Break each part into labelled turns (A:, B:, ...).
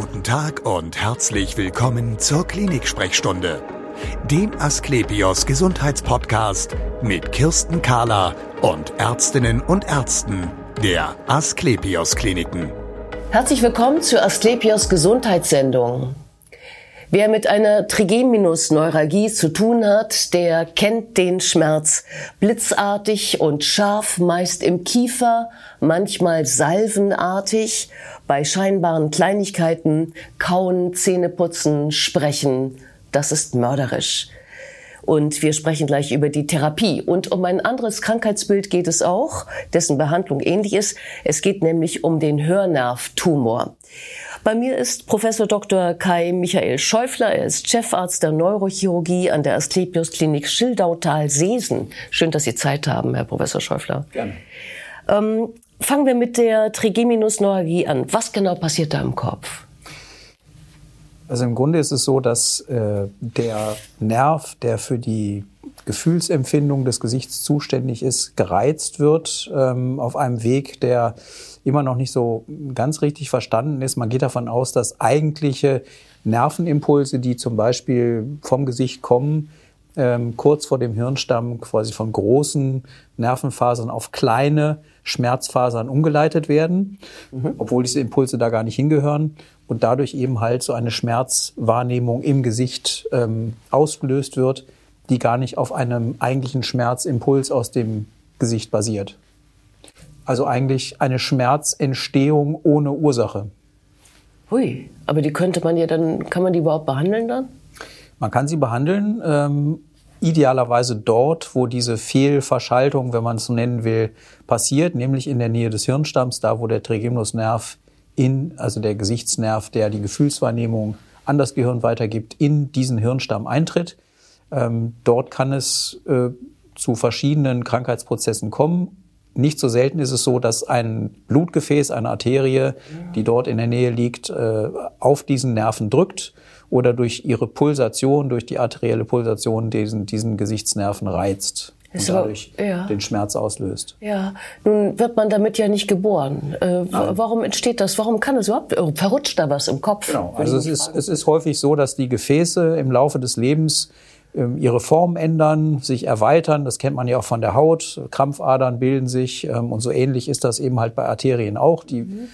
A: Guten Tag und herzlich willkommen zur Klinik-Sprechstunde, dem Asklepios Gesundheitspodcast mit Kirsten Kahler und Ärztinnen und Ärzten der Asklepios Kliniken.
B: Herzlich willkommen zur Asklepios Gesundheitssendung. Wer mit einer Trigeminusneuralgie zu tun hat, der kennt den Schmerz. Blitzartig und scharf, meist im Kiefer, manchmal salvenartig, bei scheinbaren Kleinigkeiten, kauen, Zähneputzen, sprechen. Das ist mörderisch. Und wir sprechen gleich über die Therapie. Und um ein anderes Krankheitsbild geht es auch, dessen Behandlung ähnlich ist. Es geht nämlich um den Hörnervtumor. Bei mir ist Professor Dr. Kai Michael Schäufler. Er ist Chefarzt der Neurochirurgie an der Asklepios Klinik Schildautal-Seesen. Schön, dass Sie Zeit haben, Herr Professor Schäufler.
C: Gerne.
B: Ähm, fangen wir mit der Trigeminusneuralgie an. Was genau passiert da im Kopf?
C: Also im Grunde ist es so, dass äh, der Nerv, der für die Gefühlsempfindung des Gesichts zuständig ist, gereizt wird ähm, auf einem Weg, der immer noch nicht so ganz richtig verstanden ist. Man geht davon aus, dass eigentliche Nervenimpulse, die zum Beispiel vom Gesicht kommen, ähm, kurz vor dem Hirnstamm quasi von großen Nervenfasern auf kleine Schmerzfasern umgeleitet werden, mhm. obwohl diese Impulse da gar nicht hingehören und dadurch eben halt so eine Schmerzwahrnehmung im Gesicht ähm, ausgelöst wird, die gar nicht auf einem eigentlichen Schmerzimpuls aus dem Gesicht basiert. Also eigentlich eine Schmerzentstehung ohne Ursache.
B: Hui, aber die könnte man ja dann, kann man die überhaupt behandeln dann?
C: Man kann sie behandeln, ähm, idealerweise dort, wo diese Fehlverschaltung, wenn man es so nennen will, passiert, nämlich in der Nähe des Hirnstamms, da wo der Trigeminusnerv in, also der Gesichtsnerv, der die Gefühlswahrnehmung an das Gehirn weitergibt, in diesen Hirnstamm eintritt. Ähm, dort kann es äh, zu verschiedenen Krankheitsprozessen kommen nicht so selten ist es so, dass ein Blutgefäß, eine Arterie, die dort in der Nähe liegt, äh, auf diesen Nerven drückt oder durch ihre Pulsation, durch die arterielle Pulsation diesen, diesen Gesichtsnerven reizt und dadurch aber, ja. den Schmerz auslöst.
B: Ja, nun wird man damit ja nicht geboren. Äh, warum entsteht das? Warum kann es überhaupt? Oh, verrutscht da was im Kopf?
C: Genau, also es ist, es ist häufig so, dass die Gefäße im Laufe des Lebens ihre Form ändern, sich erweitern. Das kennt man ja auch von der Haut. Krampfadern bilden sich ähm, und so ähnlich ist das eben halt bei Arterien auch. Die mhm.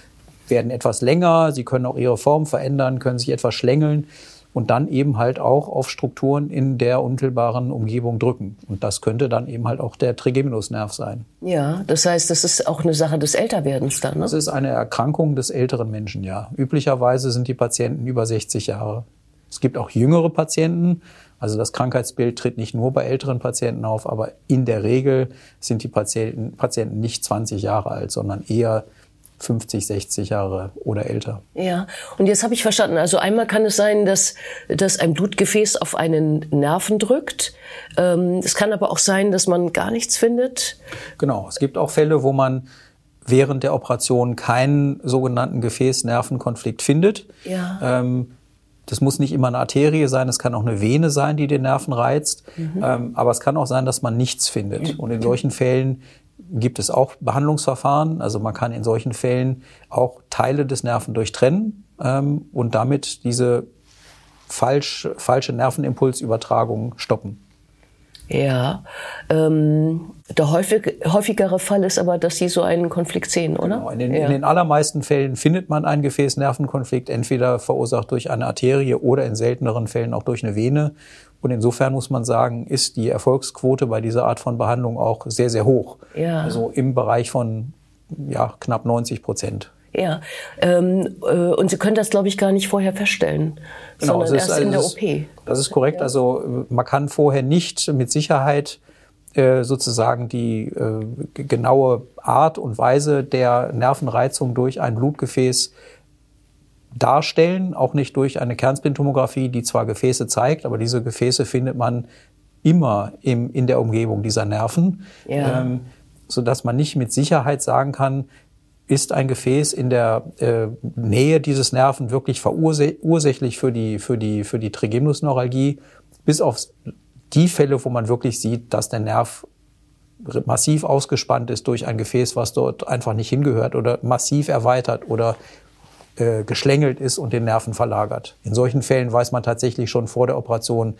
C: werden etwas länger, sie können auch ihre Form verändern, können sich etwas schlängeln und dann eben halt auch auf Strukturen in der unmittelbaren Umgebung drücken. Und das könnte dann eben halt auch der Trigeminusnerv sein.
B: Ja, das heißt, das ist auch eine Sache des Älterwerdens dann, ne?
C: Das ist eine Erkrankung des älteren Menschen, ja. Üblicherweise sind die Patienten über 60 Jahre. Es gibt auch jüngere Patienten, also das Krankheitsbild tritt nicht nur bei älteren Patienten auf, aber in der Regel sind die Patienten, Patienten nicht 20 Jahre alt, sondern eher 50, 60 Jahre oder älter.
B: Ja, und jetzt habe ich verstanden. Also einmal kann es sein, dass, dass ein Blutgefäß auf einen Nerven drückt. Ähm, es kann aber auch sein, dass man gar nichts findet.
C: Genau, es gibt auch Fälle, wo man während der Operation keinen sogenannten Gefäß-Nervenkonflikt findet. Ja. Ähm, das muss nicht immer eine Arterie sein, es kann auch eine Vene sein, die den Nerven reizt. Mhm. Ähm, aber es kann auch sein, dass man nichts findet. Und in solchen Fällen gibt es auch Behandlungsverfahren. Also man kann in solchen Fällen auch Teile des Nerven durchtrennen ähm, und damit diese falsch, falsche Nervenimpulsübertragung stoppen.
B: Ja, ähm, der häufig, häufigere Fall ist aber, dass Sie so einen Konflikt sehen, oder?
C: Genau. In, den,
B: ja.
C: in den allermeisten Fällen findet man einen Gefäßnervenkonflikt, entweder verursacht durch eine Arterie oder in selteneren Fällen auch durch eine Vene. Und insofern muss man sagen, ist die Erfolgsquote bei dieser Art von Behandlung auch sehr, sehr hoch. Ja. Also im Bereich von ja, knapp 90 Prozent.
B: Ja, ähm, äh, und Sie können das, glaube ich, gar nicht vorher feststellen, genau, sondern erst in der OP.
C: Das ist korrekt. Also man kann vorher nicht mit Sicherheit äh, sozusagen die äh, genaue Art und Weise der Nervenreizung durch ein Blutgefäß darstellen, auch nicht durch eine Kernspintomographie, die zwar Gefäße zeigt, aber diese Gefäße findet man immer im, in der Umgebung dieser Nerven, ja. ähm, so dass man nicht mit Sicherheit sagen kann, ist ein Gefäß in der äh, Nähe dieses Nerven wirklich verursächlich für die, für die, für die Trigeminusneuralgie, bis auf die Fälle, wo man wirklich sieht, dass der Nerv massiv ausgespannt ist durch ein Gefäß, was dort einfach nicht hingehört oder massiv erweitert oder äh, geschlängelt ist und den Nerven verlagert. In solchen Fällen weiß man tatsächlich schon vor der Operation,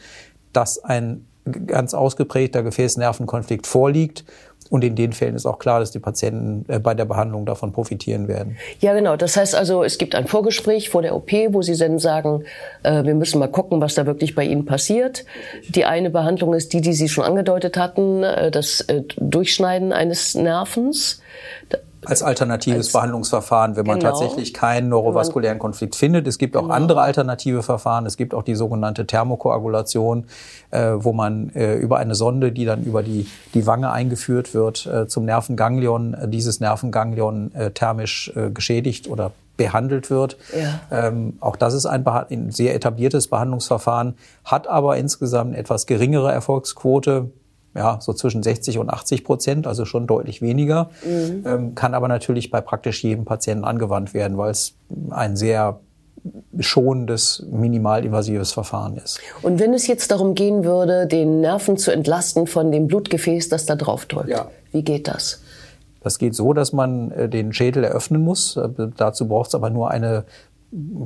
C: dass ein ganz ausgeprägter Gefäßnervenkonflikt vorliegt und in den Fällen ist auch klar, dass die Patienten äh, bei der Behandlung davon profitieren werden.
B: Ja, genau. Das heißt also, es gibt ein Vorgespräch vor der OP, wo Sie dann sagen, äh, wir müssen mal gucken, was da wirklich bei Ihnen passiert. Die eine Behandlung ist die, die Sie schon angedeutet hatten, äh, das äh, Durchschneiden eines Nervens
C: als alternatives als, Behandlungsverfahren, wenn man genau. tatsächlich keinen neurovaskulären Konflikt findet. Es gibt auch genau. andere alternative Verfahren. Es gibt auch die sogenannte Thermokoagulation, äh, wo man äh, über eine Sonde, die dann über die, die Wange eingeführt wird, äh, zum Nervenganglion, äh, dieses Nervenganglion äh, thermisch äh, geschädigt oder behandelt wird. Ja. Ähm, auch das ist ein, ein sehr etabliertes Behandlungsverfahren, hat aber insgesamt etwas geringere Erfolgsquote ja, so zwischen 60 und 80 Prozent, also schon deutlich weniger, mhm. ähm, kann aber natürlich bei praktisch jedem Patienten angewandt werden, weil es ein sehr schonendes, minimalinvasives Verfahren ist.
B: Und wenn es jetzt darum gehen würde, den Nerven zu entlasten von dem Blutgefäß, das da drauf drückt, ja. wie geht das?
C: Das geht so, dass man äh, den Schädel eröffnen muss. Äh, dazu braucht es aber nur eine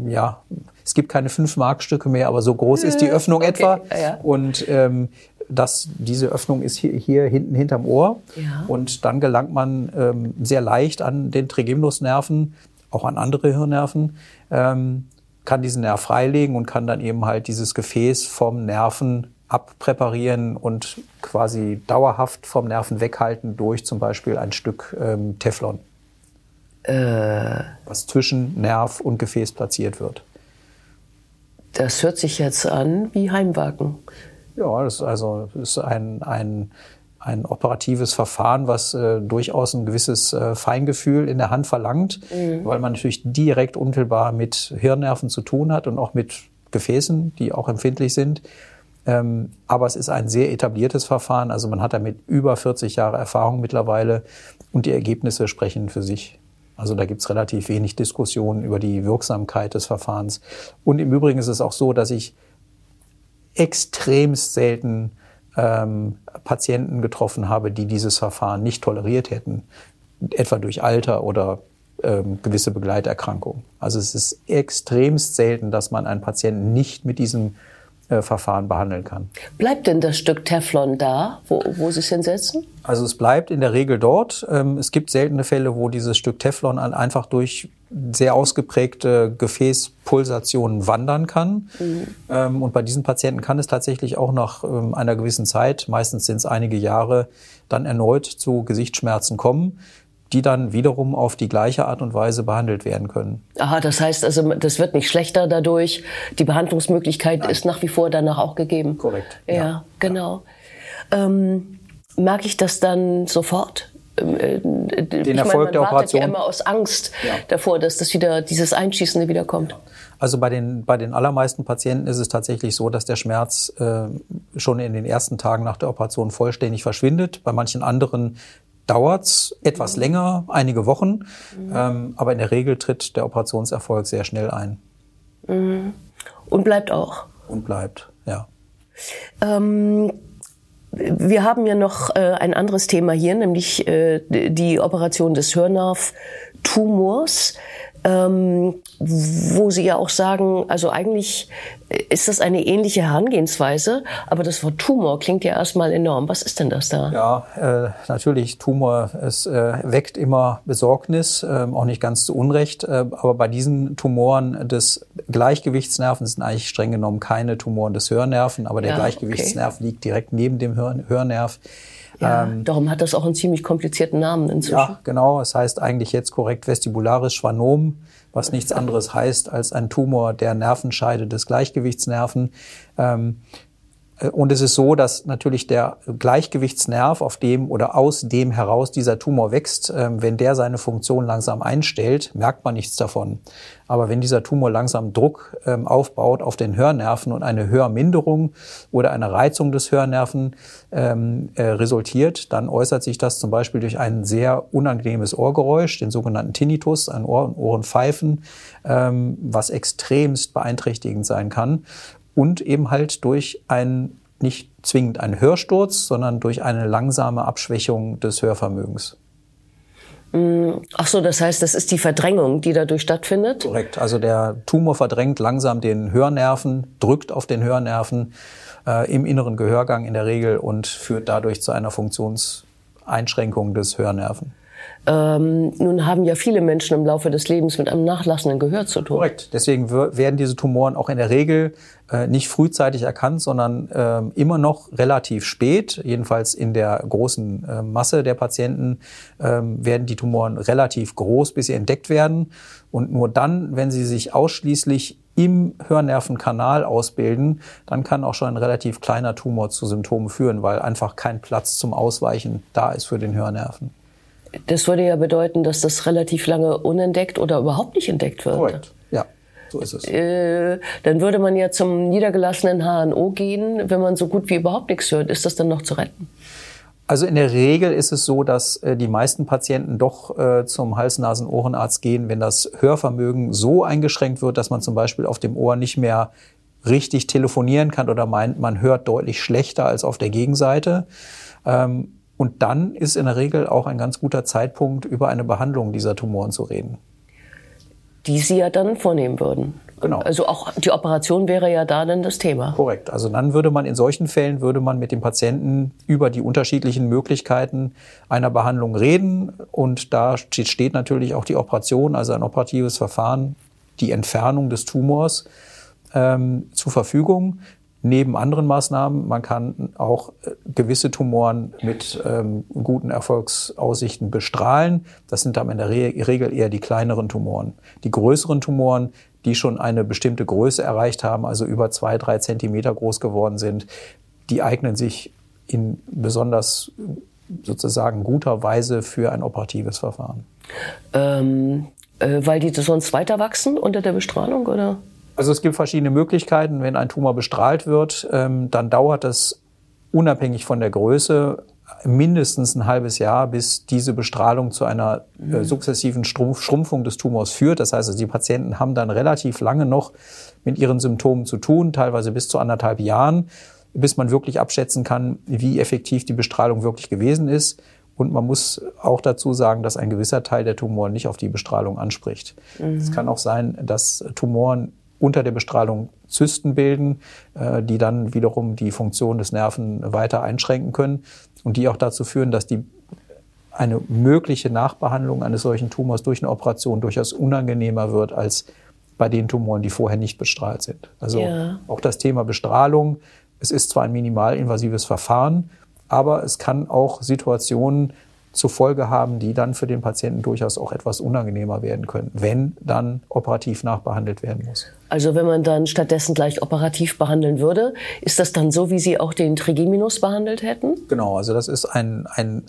C: ja, es gibt keine fünf Markstücke mehr, aber so groß ist die äh, Öffnung okay. etwa. Ja. Und ähm, dass diese Öffnung ist hier, hier hinten hinterm Ohr. Ja. Und dann gelangt man ähm, sehr leicht an den Trigeminusnerven, auch an andere Hirnnerven, ähm, kann diesen Nerv freilegen und kann dann eben halt dieses Gefäß vom Nerven abpräparieren und quasi dauerhaft vom Nerven weghalten durch zum Beispiel ein Stück ähm, Teflon. Äh, was zwischen Nerv und Gefäß platziert wird.
B: Das hört sich jetzt an wie Heimwagen.
C: Ja, das ist also das ist ein, ein, ein operatives Verfahren, was äh, durchaus ein gewisses äh, Feingefühl in der Hand verlangt, mhm. weil man natürlich direkt unmittelbar mit Hirnnerven zu tun hat und auch mit Gefäßen, die auch empfindlich sind. Ähm, aber es ist ein sehr etabliertes Verfahren. Also man hat damit über 40 Jahre Erfahrung mittlerweile und die Ergebnisse sprechen für sich. Also da gibt's relativ wenig Diskussionen über die Wirksamkeit des Verfahrens. Und im Übrigen ist es auch so, dass ich extremst selten ähm, Patienten getroffen habe, die dieses Verfahren nicht toleriert hätten, etwa durch Alter oder ähm, gewisse Begleiterkrankungen. Also es ist extremst selten, dass man einen Patienten nicht mit diesem äh, Verfahren behandeln kann.
B: Bleibt denn das Stück Teflon da, wo, wo Sie es hinsetzen?
C: Also es bleibt in der Regel dort. Ähm, es gibt seltene Fälle, wo dieses Stück Teflon einfach durch sehr ausgeprägte Gefäßpulsationen wandern kann. Mhm. Ähm, und bei diesen Patienten kann es tatsächlich auch nach ähm, einer gewissen Zeit, meistens sind es einige Jahre, dann erneut zu Gesichtsschmerzen kommen die dann wiederum auf die gleiche Art und Weise behandelt werden können.
B: Aha, das heißt also, das wird nicht schlechter dadurch. Die Behandlungsmöglichkeit Nein. ist nach wie vor danach auch gegeben.
C: Korrekt.
B: Ja, ja. genau. Ähm, merke ich das dann sofort?
C: Ähm, äh, Den ich Erfolg meine, der Operation.
B: Ja immer aus Angst ja. davor, dass das wieder dieses Einschießende wiederkommt.
C: Also bei den bei den allermeisten Patienten ist es tatsächlich so, dass der Schmerz äh, schon in den ersten Tagen nach der Operation vollständig verschwindet. Bei manchen anderen dauert es etwas mhm. länger, einige Wochen, mhm. ähm, aber in der Regel tritt der Operationserfolg sehr schnell ein.
B: Mhm. Und bleibt auch.
C: Und bleibt, ja.
B: Ähm, wir haben ja noch äh, ein anderes Thema hier, nämlich äh, die Operation des Hörnerv-Tumors ähm, wo Sie ja auch sagen, also eigentlich ist das eine ähnliche Herangehensweise, aber das Wort Tumor klingt ja erstmal enorm. Was ist denn das da?
C: Ja, äh, natürlich Tumor, es äh, weckt immer Besorgnis, äh, auch nicht ganz zu Unrecht, äh, aber bei diesen Tumoren des Gleichgewichtsnerven sind eigentlich streng genommen keine Tumoren des Hörnerven, aber der ja, Gleichgewichtsnerv okay. liegt direkt neben dem Hör Hörnerv.
B: Ja, ähm, darum hat das auch einen ziemlich komplizierten Namen inzwischen. Ja,
C: genau. Es heißt eigentlich jetzt korrekt vestibularis Schwannom, was nichts anderes heißt als ein Tumor der Nervenscheide des Gleichgewichtsnerven. Ähm, äh, und es ist so, dass natürlich der Gleichgewichtsnerv, auf dem oder aus dem heraus dieser Tumor wächst, ähm, wenn der seine Funktion langsam einstellt, merkt man nichts davon. Aber wenn dieser Tumor langsam Druck ähm, aufbaut auf den Hörnerven und eine Hörminderung oder eine Reizung des Hörnerven ähm, äh, resultiert, dann äußert sich das zum Beispiel durch ein sehr unangenehmes Ohrgeräusch, den sogenannten Tinnitus, ein Ohr- und Ohrenpfeifen, was extremst beeinträchtigend sein kann und eben halt durch ein nicht zwingend einen Hörsturz, sondern durch eine langsame Abschwächung des Hörvermögens.
B: Mm, ach so, das heißt, das ist die Verdrängung, die dadurch stattfindet?
C: Korrekt. Also der Tumor verdrängt langsam den Hörnerven, drückt auf den Hörnerven äh, im inneren Gehörgang in der Regel und führt dadurch zu einer Funktionseinschränkung des Hörnerven.
B: Ähm, nun haben ja viele Menschen im Laufe des Lebens mit einem nachlassenden Gehör zu tun.
C: Korrekt. Deswegen werden diese Tumoren auch in der Regel äh, nicht frühzeitig erkannt, sondern äh, immer noch relativ spät. Jedenfalls in der großen äh, Masse der Patienten ähm, werden die Tumoren relativ groß, bis sie entdeckt werden. Und nur dann, wenn sie sich ausschließlich im Hörnervenkanal ausbilden, dann kann auch schon ein relativ kleiner Tumor zu Symptomen führen, weil einfach kein Platz zum Ausweichen da ist für den Hörnerven.
B: Das würde ja bedeuten, dass das relativ lange unentdeckt oder überhaupt nicht entdeckt wird.
C: Korrekt. Ja, so ist es.
B: Äh, dann würde man ja zum niedergelassenen HNO gehen, wenn man so gut wie überhaupt nichts hört. Ist das dann noch zu retten?
C: Also in der Regel ist es so, dass äh, die meisten Patienten doch äh, zum Hals-Nasen-Ohrenarzt gehen, wenn das Hörvermögen so eingeschränkt wird, dass man zum Beispiel auf dem Ohr nicht mehr richtig telefonieren kann oder meint, man hört deutlich schlechter als auf der Gegenseite. Ähm, und dann ist in der Regel auch ein ganz guter Zeitpunkt, über eine Behandlung dieser Tumoren zu reden.
B: Die Sie ja dann vornehmen würden.
C: Genau.
B: Also auch die Operation wäre ja da dann das Thema.
C: Korrekt. Also dann würde man in solchen Fällen würde man mit dem Patienten über die unterschiedlichen Möglichkeiten einer Behandlung reden und da steht natürlich auch die Operation, also ein operatives Verfahren, die Entfernung des Tumors ähm, zur Verfügung neben anderen Maßnahmen. Man kann auch äh, gewisse Tumoren mit ähm, guten Erfolgsaussichten bestrahlen. Das sind dann in der Re Regel eher die kleineren Tumoren. Die größeren Tumoren, die schon eine bestimmte Größe erreicht haben, also über zwei, drei Zentimeter groß geworden sind, die eignen sich in besonders sozusagen guter Weise für ein operatives Verfahren.
B: Ähm, äh, weil die sonst weiter wachsen unter der Bestrahlung, oder?
C: Also es gibt verschiedene Möglichkeiten. Wenn ein Tumor bestrahlt wird, ähm, dann dauert es unabhängig von der Größe mindestens ein halbes Jahr, bis diese Bestrahlung zu einer äh, mhm. sukzessiven Strumpf Schrumpfung des Tumors führt. Das heißt, also die Patienten haben dann relativ lange noch mit ihren Symptomen zu tun, teilweise bis zu anderthalb Jahren, bis man wirklich abschätzen kann, wie effektiv die Bestrahlung wirklich gewesen ist. Und man muss auch dazu sagen, dass ein gewisser Teil der Tumoren nicht auf die Bestrahlung anspricht. Mhm. Es kann auch sein, dass Tumoren unter der Bestrahlung Zysten bilden, äh, die dann wiederum die Funktion des Nerven weiter einschränken können und die auch dazu führen, dass die eine mögliche Nachbehandlung eines solchen Tumors durch eine Operation durchaus unangenehmer wird als bei den Tumoren, die vorher nicht bestrahlt sind. Also ja. auch das Thema Bestrahlung. Es ist zwar ein minimalinvasives Verfahren, aber es kann auch Situationen zur Folge haben, die dann für den Patienten durchaus auch etwas unangenehmer werden können, wenn dann operativ nachbehandelt werden muss.
B: Also wenn man dann stattdessen gleich operativ behandeln würde, ist das dann so, wie Sie auch den Trigeminus behandelt hätten?
C: Genau, also das ist ein, ein,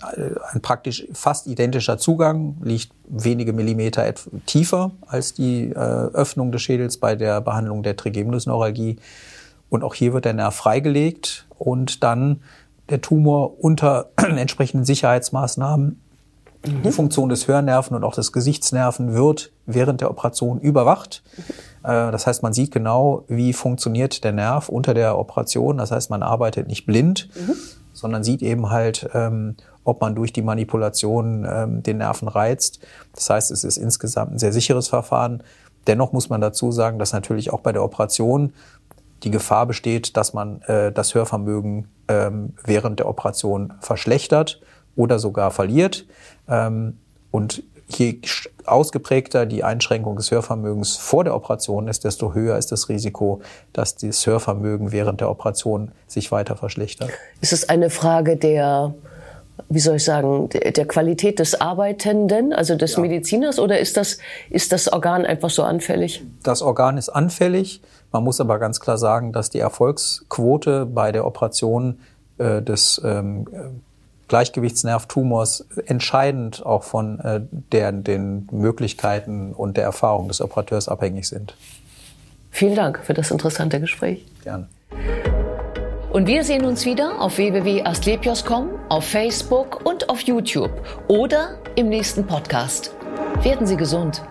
C: ein praktisch fast identischer Zugang, liegt wenige Millimeter tiefer als die äh, Öffnung des Schädels bei der Behandlung der Trigeminusneuralgie. Und auch hier wird der Nerv freigelegt und dann der Tumor unter entsprechenden Sicherheitsmaßnahmen mhm. die Funktion des Hörnerven und auch des Gesichtsnerven wird während der Operation überwacht. Mhm. Das heißt, man sieht genau, wie funktioniert der Nerv unter der Operation. Das heißt, man arbeitet nicht blind, mhm. sondern sieht eben halt, ähm, ob man durch die Manipulation ähm, den Nerven reizt. Das heißt, es ist insgesamt ein sehr sicheres Verfahren. Dennoch muss man dazu sagen, dass natürlich auch bei der Operation die Gefahr besteht, dass man äh, das Hörvermögen ähm, während der Operation verschlechtert oder sogar verliert. Ähm, und je ausgeprägter die Einschränkung des Hörvermögens vor der Operation ist, desto höher ist das Risiko, dass das Hörvermögen während der Operation sich weiter verschlechtert.
B: Ist es eine Frage der wie soll ich sagen, der Qualität des Arbeitenden, also des ja. Mediziners, oder ist das, ist das Organ einfach so anfällig?
C: Das Organ ist anfällig. Man muss aber ganz klar sagen, dass die Erfolgsquote bei der Operation äh, des ähm, Gleichgewichtsnervtumors entscheidend auch von äh, der, den Möglichkeiten und der Erfahrung des Operateurs abhängig sind.
B: Vielen Dank für das interessante Gespräch.
C: Gerne.
B: Und wir sehen uns wieder auf www.astlepios.com, auf Facebook und auf YouTube oder im nächsten Podcast. Werden Sie gesund.